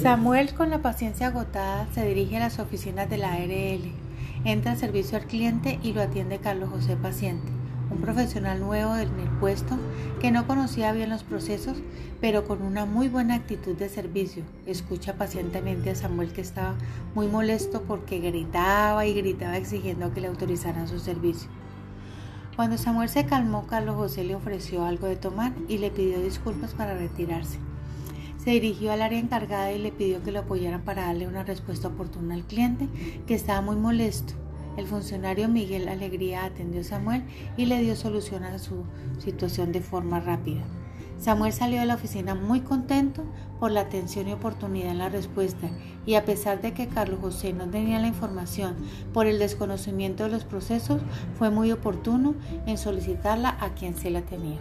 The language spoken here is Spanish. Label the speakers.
Speaker 1: Samuel, con la paciencia agotada, se dirige a las oficinas de la ARL. Entra al servicio al cliente y lo atiende Carlos José Paciente, un profesional nuevo en el puesto que no conocía bien los procesos, pero con una muy buena actitud de servicio. Escucha pacientemente a Samuel que estaba muy molesto porque gritaba y gritaba exigiendo que le autorizaran su servicio. Cuando Samuel se calmó, Carlos José le ofreció algo de tomar y le pidió disculpas para retirarse. Se dirigió al área encargada y le pidió que lo apoyaran para darle una respuesta oportuna al cliente, que estaba muy molesto. El funcionario Miguel Alegría atendió a Samuel y le dio solución a su situación de forma rápida. Samuel salió de la oficina muy contento por la atención y oportunidad en la respuesta y a pesar de que Carlos José no tenía la información por el desconocimiento de los procesos, fue muy oportuno en solicitarla a quien se la tenía.